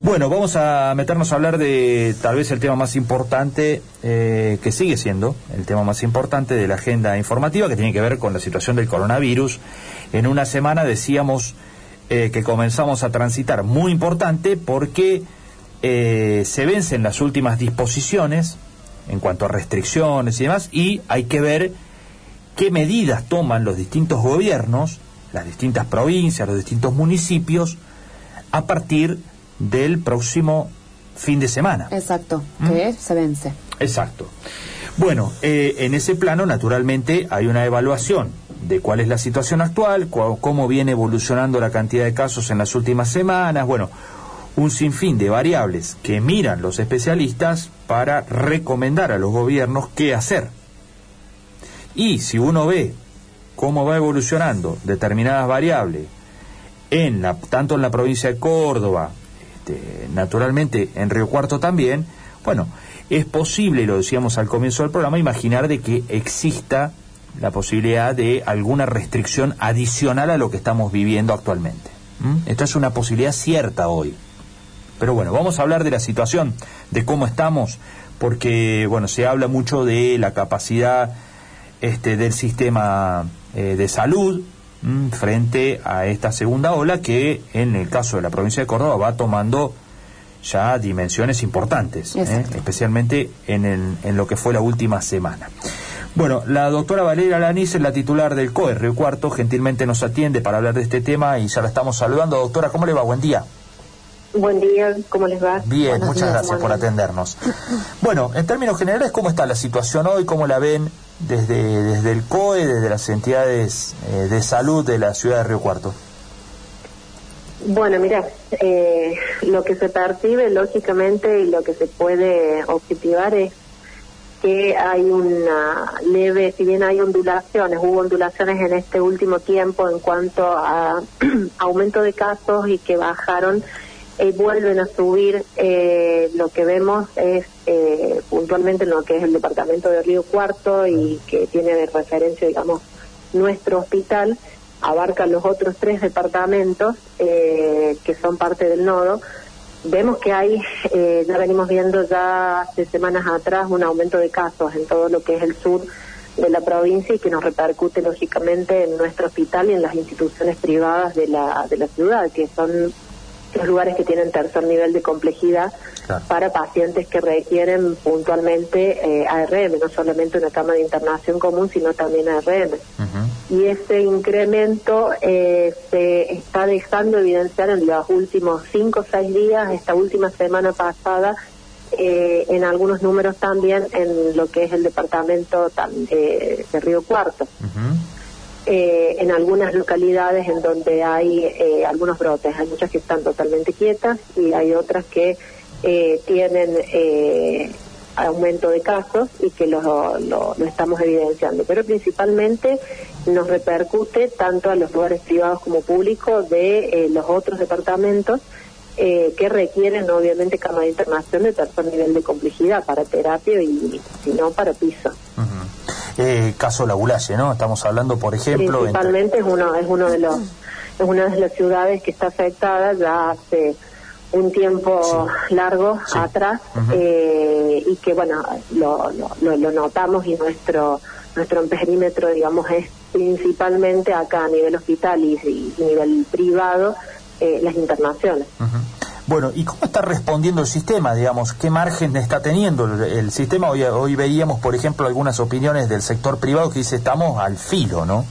Bueno, vamos a meternos a hablar de tal vez el tema más importante, eh, que sigue siendo el tema más importante de la agenda informativa, que tiene que ver con la situación del coronavirus. En una semana decíamos eh, que comenzamos a transitar muy importante porque eh, se vencen las últimas disposiciones en cuanto a restricciones y demás, y hay que ver qué medidas toman los distintos gobiernos, las distintas provincias, los distintos municipios, a partir del próximo fin de semana. Exacto, ¿Mm? que se vence. Exacto. Bueno, eh, en ese plano, naturalmente, hay una evaluación de cuál es la situación actual, cómo viene evolucionando la cantidad de casos en las últimas semanas, bueno, un sinfín de variables que miran los especialistas para recomendar a los gobiernos qué hacer. Y si uno ve cómo va evolucionando determinadas variables en la, tanto en la provincia de Córdoba este, naturalmente en Río Cuarto también, bueno, es posible, lo decíamos al comienzo del programa, imaginar de que exista la posibilidad de alguna restricción adicional a lo que estamos viviendo actualmente. Esta es una posibilidad cierta hoy. Pero bueno, vamos a hablar de la situación, de cómo estamos, porque bueno, se habla mucho de la capacidad este, del sistema eh, de salud, Mm, frente a esta segunda ola que en el caso de la provincia de Córdoba va tomando ya dimensiones importantes, ¿eh? especialmente en, en lo que fue la última semana. Bueno, la doctora Valeria Lanís es la titular del COE Río Cuarto, gentilmente nos atiende para hablar de este tema y ya la estamos saludando. Doctora, ¿cómo le va? Buen día. Buen día, ¿cómo les va? Bien, muchas gracias por atendernos. Bueno, en términos generales, ¿cómo está la situación hoy? ¿Cómo la ven desde, desde el COE, desde las entidades eh, de salud de la ciudad de Río Cuarto? Bueno, mira, eh, lo que se percibe lógicamente y lo que se puede objetivar es que hay una leve, si bien hay ondulaciones, hubo ondulaciones en este último tiempo en cuanto a aumento de casos y que bajaron eh, vuelven a subir. Eh, lo que vemos es eh, puntualmente en lo que es el departamento de Río Cuarto y que tiene de referencia, digamos, nuestro hospital, abarca los otros tres departamentos que son parte del nodo. Vemos que hay, ya venimos viendo ya hace semanas atrás un aumento de casos en todo lo que es el sur de la provincia y que nos repercute lógicamente en nuestro hospital y en las instituciones privadas de la, de la ciudad, que son los lugares que tienen tercer nivel de complejidad para pacientes que requieren puntualmente eh, ARM, no solamente una cama de internación común, sino también ARM. Y ese incremento eh, se está dejando evidenciar en los últimos cinco o seis días, esta última semana pasada, eh, en algunos números también en lo que es el departamento de Río Cuarto. Eh, en algunas localidades en donde hay eh, algunos brotes. Hay muchas que están totalmente quietas y hay otras que eh, tienen aumento de casos y que lo, lo, estamos evidenciando. Pero principalmente nos repercute tanto a los lugares privados como públicos de los otros departamentos que requieren obviamente cama de internación de tercer nivel de complejidad para terapia y si no para piso eh, caso Labulaye, ¿no? Estamos hablando, por ejemplo... Principalmente es, uno, es, uno de los, es una de las ciudades que está afectada ya hace un tiempo largo atrás eh, y que, bueno, lo, lo, lo, notamos y nuestro nuestro perímetro, digamos, es principalmente acá a nivel hospital y, y nivel privado eh, las internaciones. Bueno, ¿y cómo está respondiendo el sistema, digamos? ¿Qué margen está teniendo el, sistema? Hoy, hoy veíamos, por ejemplo, algunas opiniones del sector privado que dice estamos al filo, ¿no?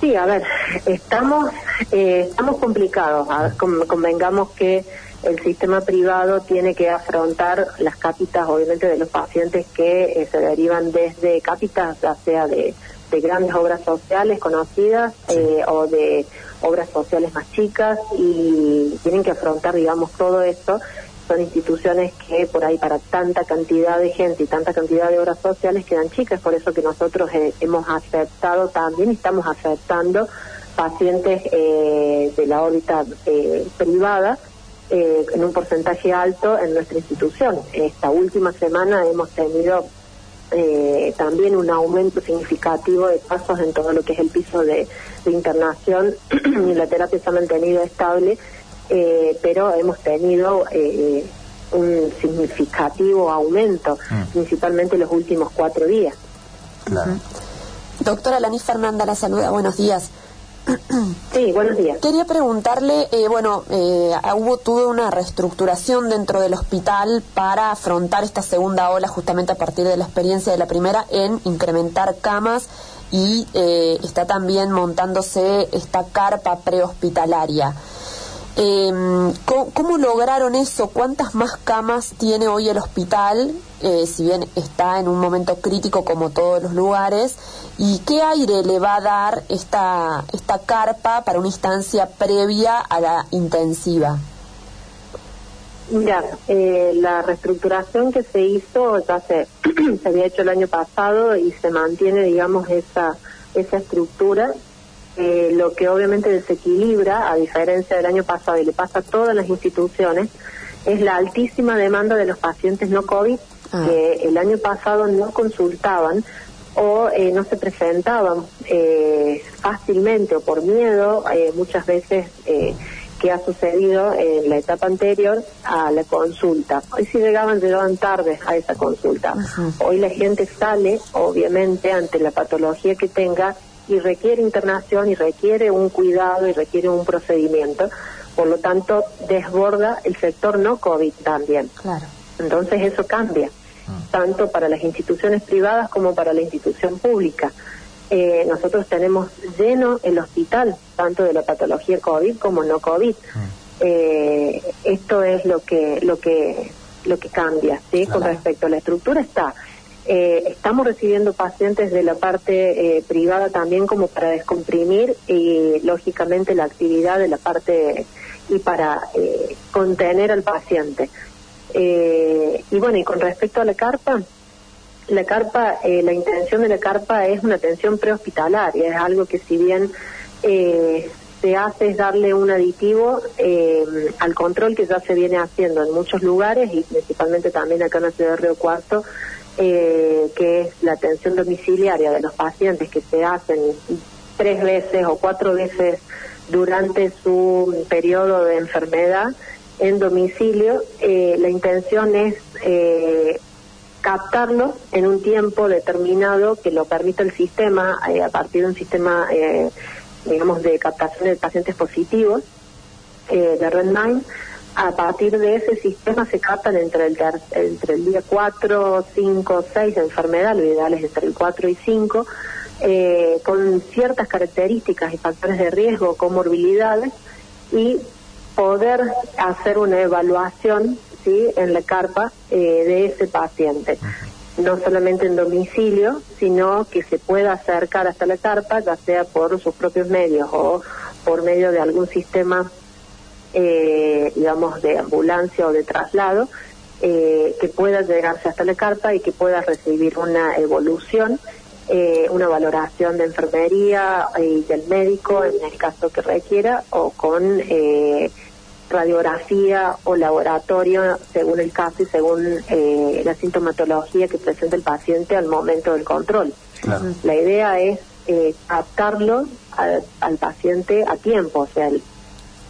Sí, a ver, estamos, eh, estamos complicados. convengamos que el sistema privado tiene que afrontar las cápitas, obviamente, de los pacientes que eh, se derivan desde cápitas, ya sea de de grandes obras sociales conocidas eh, o de obras sociales más chicas y tienen que afrontar, digamos, todo esto. Son instituciones que por ahí para tanta cantidad de gente y tanta cantidad de obras sociales quedan chicas, por eso que nosotros eh, hemos aceptado también, estamos aceptando pacientes eh, de la órbita privada en un porcentaje alto en nuestra institución. Esta última semana hemos tenido eh, también un aumento significativo de casos en todo lo que es el piso de, internación y la terapia se ha mantenido estable eh, pero hemos tenido eh, un significativo aumento, Mm. principalmente los últimos cuatro días. Claro. Doctora Laní Fernanda la saluda, buenos días. Sí, buenos días. Quería preguntarle, eh, bueno, eh, hubo toda una reestructuración dentro del hospital para afrontar esta segunda ola justamente a partir de la experiencia de la primera en incrementar camas y eh, está también montándose esta carpa prehospitalaria. Eh, ¿cómo, lograron eso? ¿Cuántas más camas tiene hoy el hospital? Eh, si bien está en un momento crítico como todos los lugares. ¿Y qué aire le va a dar esta, esta carpa para una instancia previa a la intensiva? Mira, eh, la reestructuración que se hizo ya se, se había hecho el año pasado y se mantiene, digamos, esa, esa estructura, eh, lo que obviamente desequilibra, a diferencia del año pasado y le pasa a todas las instituciones, es la altísima demanda de los pacientes no COVID Ah. que el año pasado no consultaban o eh, no se presentaban eh, fácilmente o por miedo, eh, muchas veces eh, que ha sucedido en la etapa anterior a la consulta. Hoy si llegaban, llegaban tarde a esa consulta. Hoy la gente sale, obviamente, ante la patología que tenga y requiere internación y requiere un cuidado y requiere un procedimiento. Por lo tanto, desborda el sector no COVID también. Claro. Entonces eso cambia, tanto para las instituciones privadas como para la institución pública. Eh, nosotros tenemos lleno el hospital, tanto de la patología COVID como no COVID. Eh, esto es lo que lo que lo que cambia, ¿sí? Con respecto a la estructura está. Eh, estamos recibiendo pacientes de la parte eh, privada también como para descomprimir y lógicamente la actividad de la parte y para eh, contener al paciente. Eh, y bueno, y con respecto a la carpa, la carpa, eh, la intención de la carpa es una atención prehospitalaria, es algo que si bien se hace es darle un aditivo al control que ya se viene haciendo en muchos lugares y principalmente también acá en la ciudad de Río Cuarto, eh, que es la atención domiciliaria de los pacientes que se hacen tres veces o cuatro veces durante su periodo de enfermedad en domicilio. Eh, la intención es eh, captarlo en un tiempo determinado que lo permita el sistema eh, a partir de un sistema, eh, digamos, de captación de pacientes positivos de Redmine. A partir de ese sistema se captan entre el, ter- entre el día 4, 5, 6 de enfermedad, lo ideal es entre el 4 y 5, eh, con ciertas características y factores de riesgo, comorbilidades, y poder hacer una evaluación ¿sí? en la carpa eh, de ese paciente. No solamente en domicilio, sino que se pueda acercar hasta la carpa, ya sea por sus propios medios o por medio de algún sistema, eh, digamos, de ambulancia o de traslado, eh, que pueda llegarse hasta la carpa y que pueda recibir una evolución, eh, una valoración de enfermería y del médico en el caso que requiera o con eh, radiografía o laboratorio según el caso y según eh, la sintomatología que presenta el paciente al momento del control. Claro. La idea es eh, captarlo al, al paciente a tiempo, o sea, el-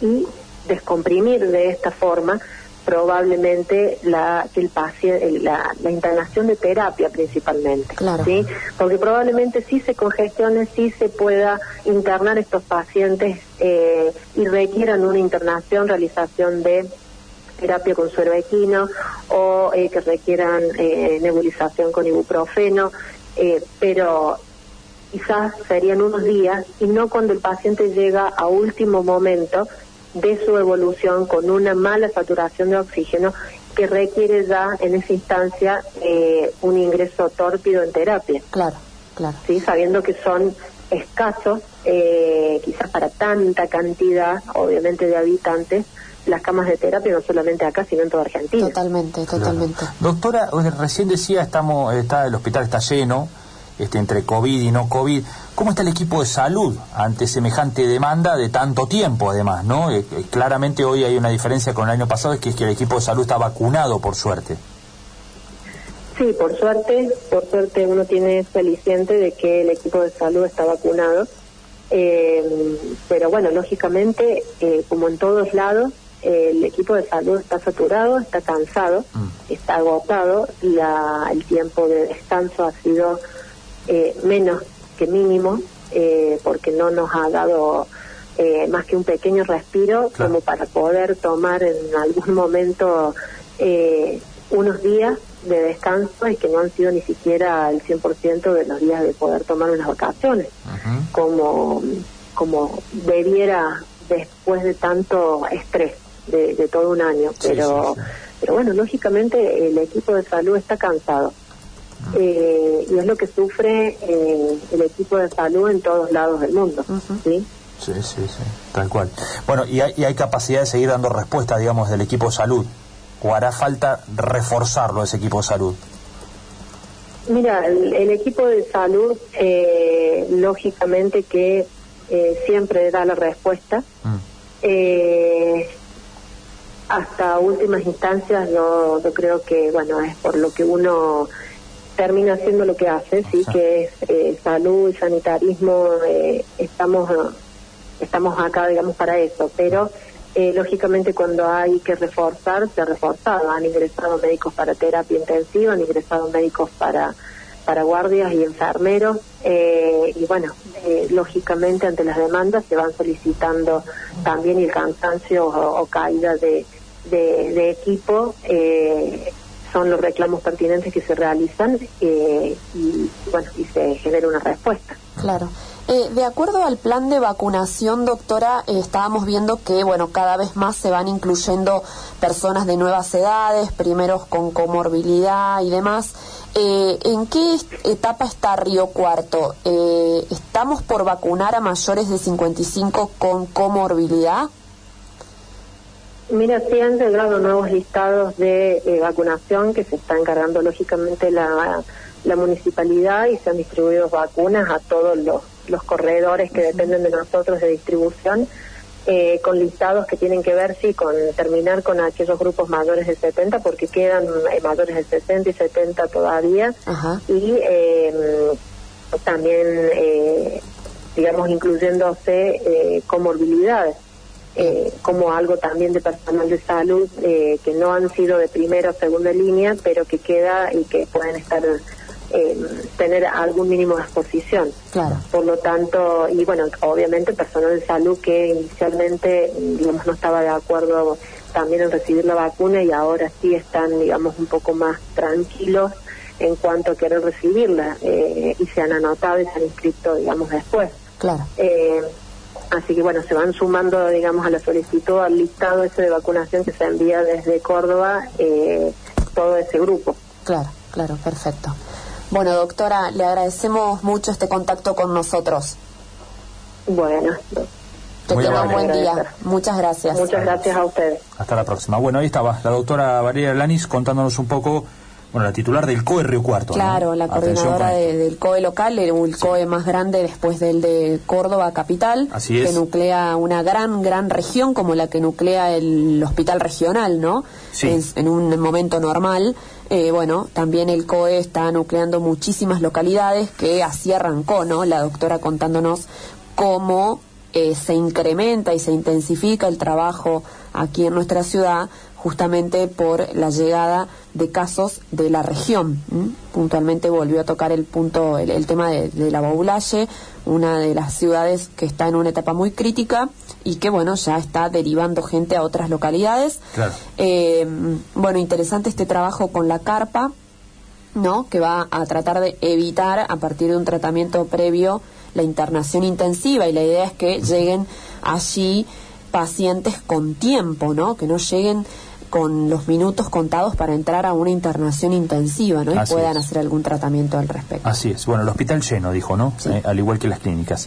y descomprimir de esta forma probablemente la el paciente la, la internación de terapia principalmente Claro. sí porque probablemente sí se congestione sí se pueda internar estos pacientes eh, y requieran una internación realización de terapia con suero equino o eh, que requieran eh, nebulización con ibuprofeno pero quizás serían unos días y no cuando el paciente llega a último momento de su evolución con una mala saturación de oxígeno que requiere ya en esa instancia eh, un ingreso tórpido en terapia, Claro, claro. ¿sí? sabiendo que son escasos, eh, quizás para tanta cantidad, obviamente, de habitantes, las camas de terapia, no solamente acá, sino en toda Argentina. Totalmente, totalmente. Doctora, eh, recién decía, estamos, está, el hospital está lleno, este, entre COVID y no COVID. ¿Cómo está el equipo de salud ante semejante demanda de tanto tiempo, además? ¿no? Eh, eh, claramente hoy hay una diferencia con el año pasado, es que, es que el equipo de salud está vacunado, por suerte. Sí, por suerte, por suerte uno tiene ese aliciente de que el equipo de salud está vacunado, Eh, pero bueno, lógicamente, eh, como en todos lados, el equipo de salud está saturado, está cansado, mm. está agotado, la, el tiempo de descanso ha sido eh, menos que mínimo, eh, porque no nos ha dado eh, más que un pequeño respiro como para poder tomar en algún momento unos días de descanso y que no han sido ni siquiera el 100% de los días de poder tomar unas vacaciones, como, como debiera después de tanto estrés de, todo un año. Pero, pero bueno, lógicamente el equipo de salud está cansado. Eh, y es lo que sufre eh, el equipo de salud en todos lados del mundo. ¿sí? Sí, sí, sí, tal cual. Bueno, y hay, y hay capacidad de seguir dando respuesta, digamos, del equipo de salud. ¿O hará falta reforzarlo ese equipo de salud? Mira, el, equipo de salud, eh, lógicamente que eh, siempre da la respuesta. Mm. Eh, hasta últimas instancias yo, yo creo que, bueno, es por lo que uno termina haciendo lo que hace, sí, que es eh, salud, sanitarismo, eh, estamos estamos acá, digamos, para eso, pero eh, lógicamente cuando hay que reforzar, se ha reforzado, han ingresado médicos para terapia intensiva, han ingresado médicos para para guardias y enfermeros. Eh, y bueno, lógicamente ante las demandas se van solicitando también el cansancio o, caída de, de, equipo son los reclamos pertinentes que se realizan y bueno y se genera una respuesta. Claro. Eh, de acuerdo al plan de vacunación, doctora, eh, estábamos viendo que, bueno, cada vez más se van incluyendo personas de nuevas edades, primeros con comorbilidad y demás. Eh, ¿En qué etapa está Río Cuarto? ¿Estamos por vacunar a mayores de 55 con comorbilidad? Mira, sí han llegado nuevos listados de vacunación que se está encargando lógicamente la, la municipalidad y se han distribuido vacunas a todos los los corredores que dependen de nosotros de distribución, eh, con listados que tienen que ver, sí, con terminar con aquellos grupos mayores de 70, porque quedan eh, mayores de 60 y 70 todavía, y em, también, eh, digamos, incluyéndose comorbilidades. Como algo también de personal de salud que no han sido de primera o segunda línea, pero que queda y que pueden estar eh, tener algún mínimo de exposición. Claro. Por lo tanto, y bueno, obviamente personal de salud que inicialmente, digamos, no estaba de acuerdo también en recibir la vacuna y ahora sí están, digamos, un poco más tranquilos en cuanto a querer recibirla eh, y se han anotado y se han inscrito, digamos, después. Claro. Eh, así que bueno, se van sumando, digamos, a la solicitud, al listado ese de vacunación que se envía desde Córdoba, eh, todo ese grupo. Claro, claro, perfecto. Bueno, doctora, le agradecemos mucho este contacto con nosotros. Bueno. Que tenga un buen día. Muchas gracias. Muchas gracias a ustedes. Hasta la próxima. Bueno, ahí estaba la doctora Valeria Lanis contándonos un poco bueno, la titular del COE Río Cuarto. Claro, la coordinadora del COE local, el, COE más grande después del de Córdoba Capital, Así que nuclea una gran, gran región como la que nuclea el hospital regional, ¿no? Sí. En, un momento normal. Eh, bueno, también el COE está nucleando muchísimas localidades que así arrancó, ¿no? La doctora contándonos cómo eh, se incrementa y se intensifica el trabajo aquí en nuestra ciudad justamente por la llegada de casos de la región. Puntualmente volvió a tocar el punto, el, tema de, la Baulalle, una de las ciudades que está en una etapa muy crítica y que bueno ya está derivando gente a otras localidades. Eh, bueno, interesante este trabajo con la carpa, ¿no? Que va a tratar de evitar a partir de un tratamiento previo la internación intensiva y la idea es que lleguen allí pacientes con tiempo, ¿no? Que no lleguen con los minutos contados para entrar a una internación intensiva, ¿no? Y puedan hacer algún tratamiento al respecto. Así es. Bueno, el hospital lleno, dijo, ¿no? Eh, al igual que las clínicas.